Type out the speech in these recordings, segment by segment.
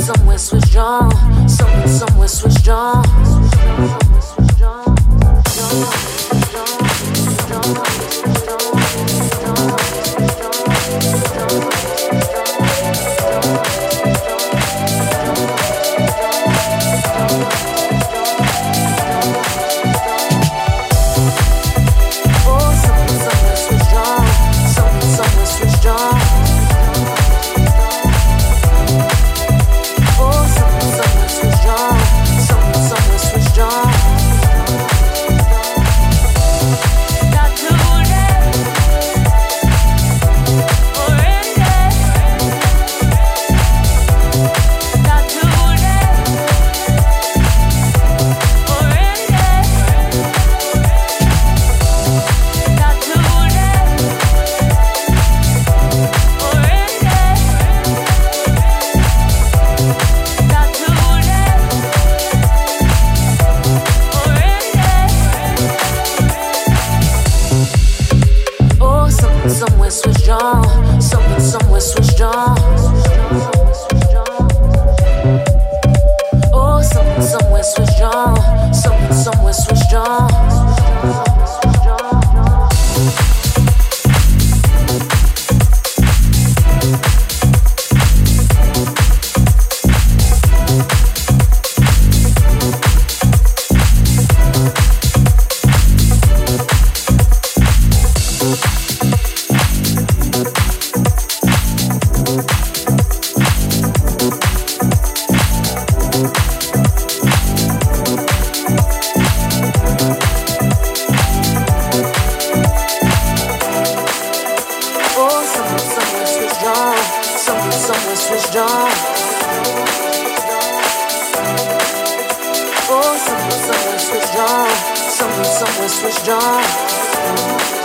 somewhere switched on. Somewhere, somewhere switched on. Somewhere, somewhere switched on. dawn. Oh, somewhere, somewhere switched on. Somewhere, somewhere switched on.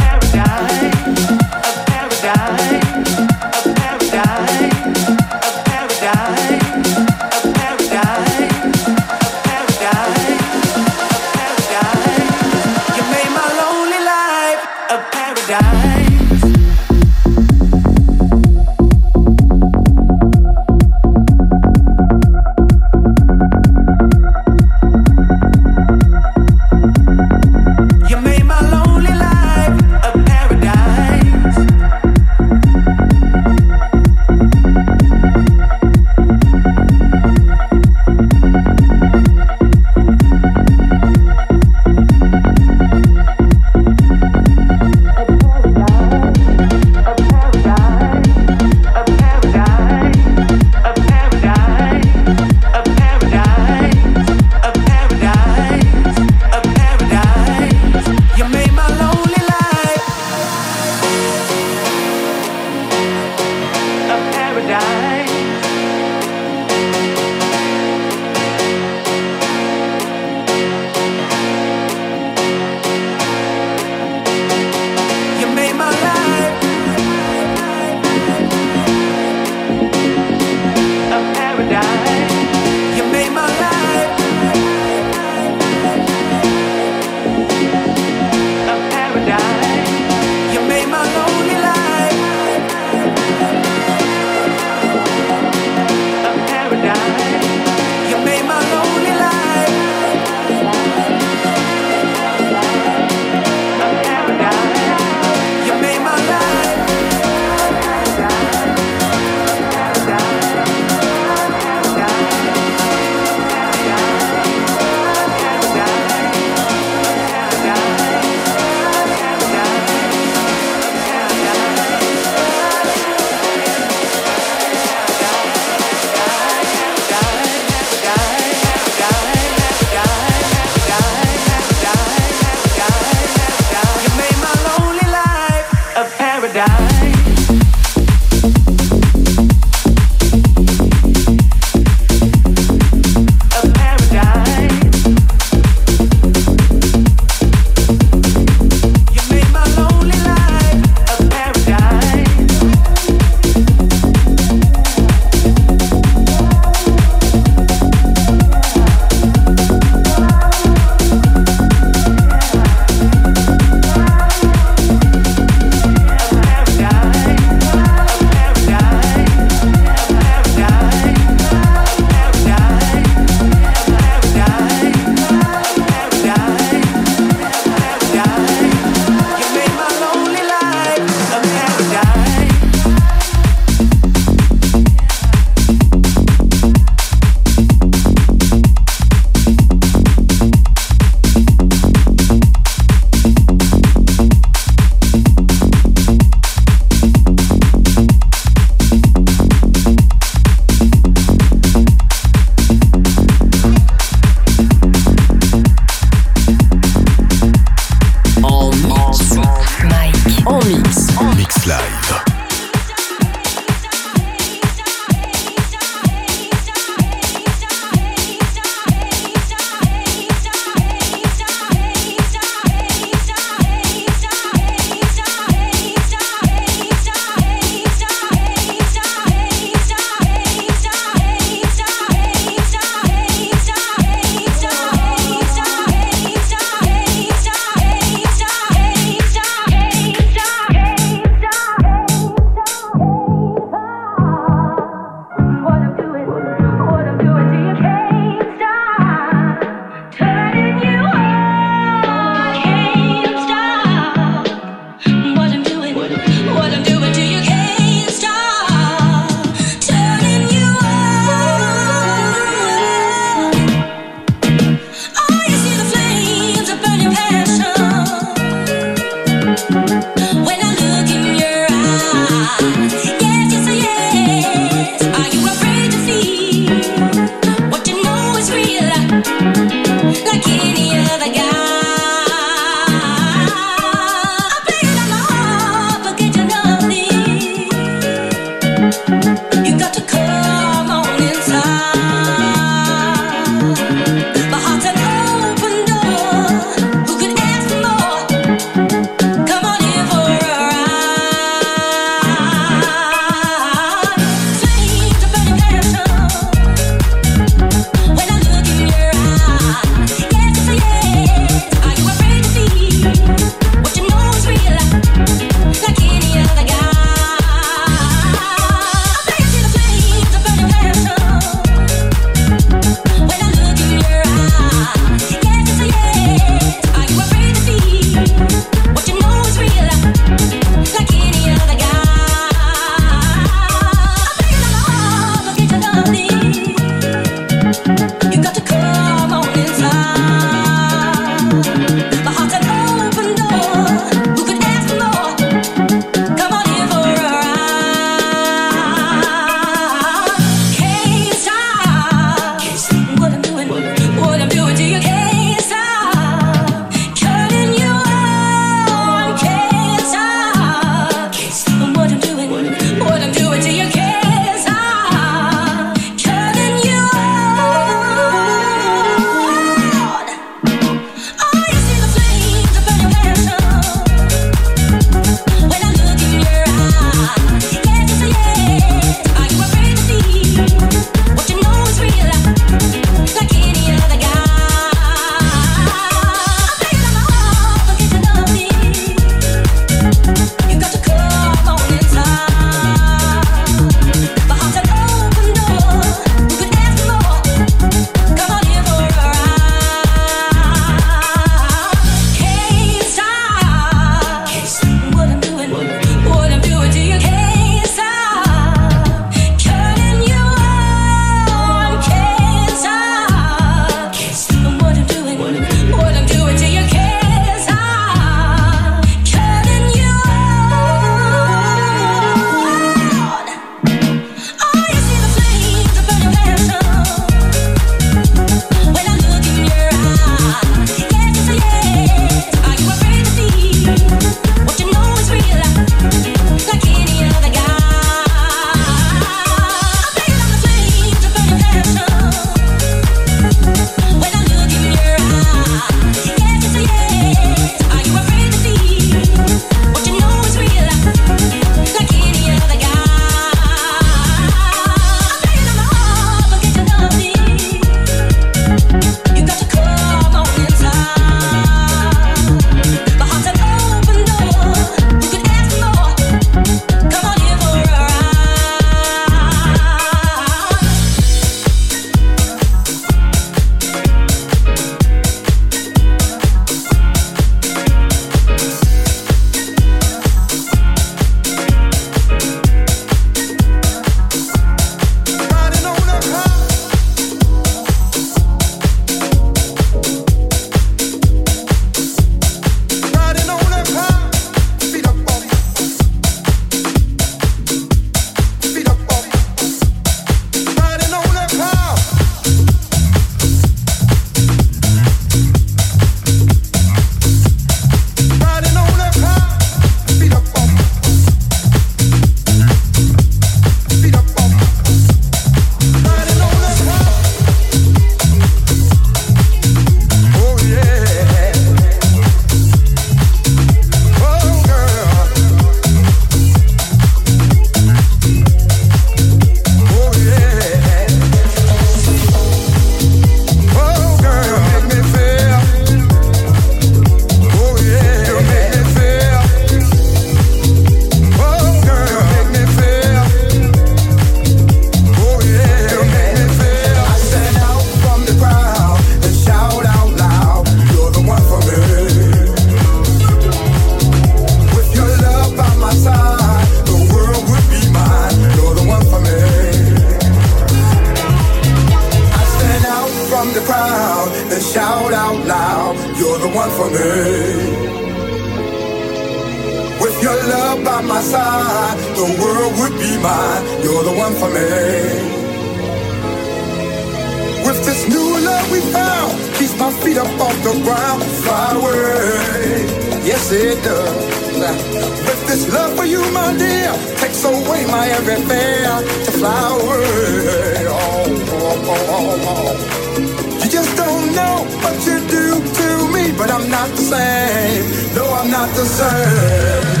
to fly away. Oh, oh, oh, you just don't know what you do to me, but I'm not the same. No, I'm not the same.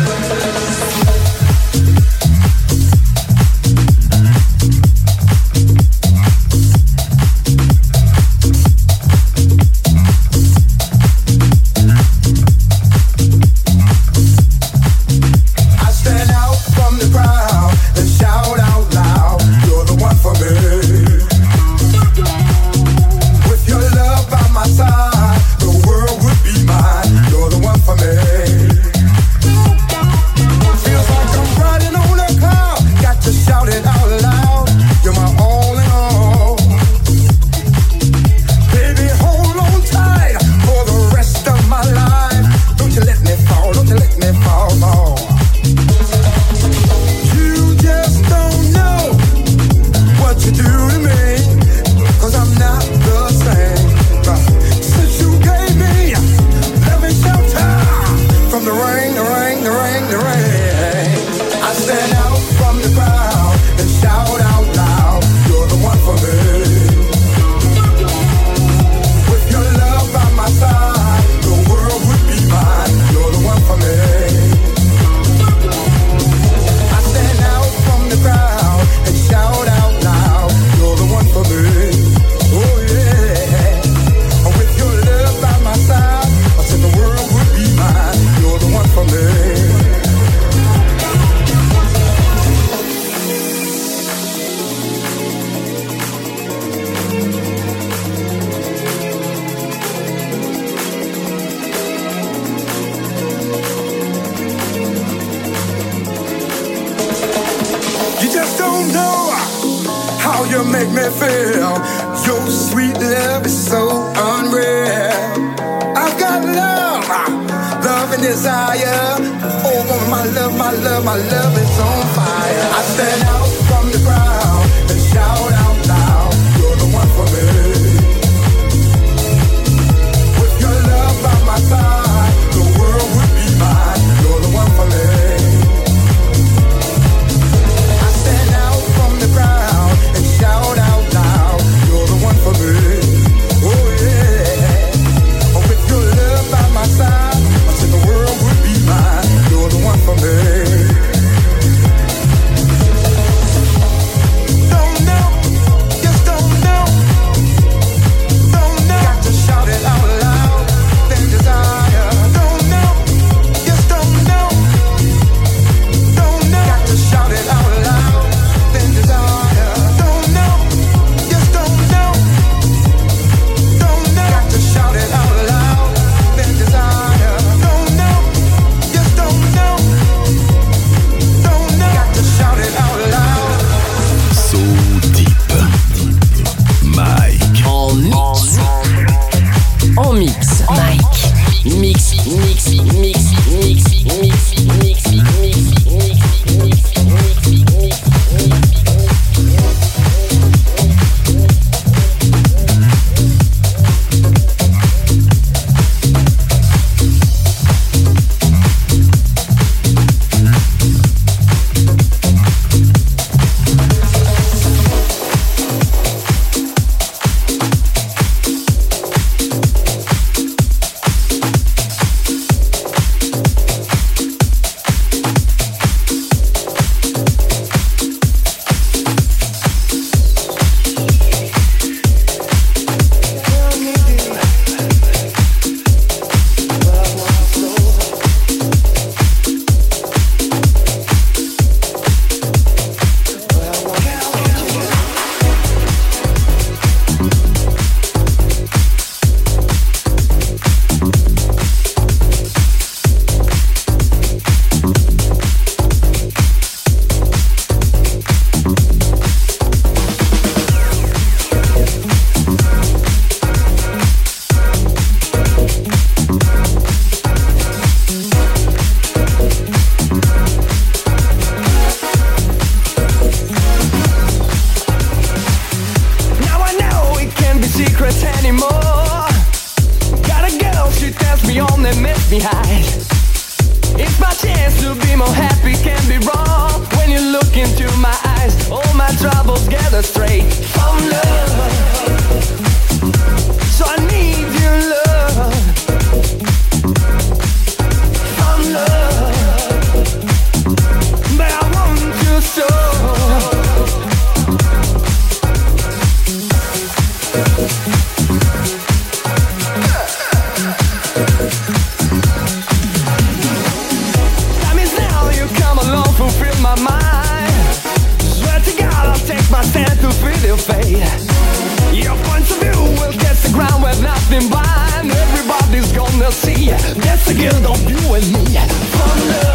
me feel. Your sweet love is so unreal. I've got love, love and desire. Oh, my love, my love, my love is on fire. I stand out from the crowd and shout. I want your love.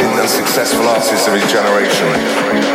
Talented and successful artists of his generation.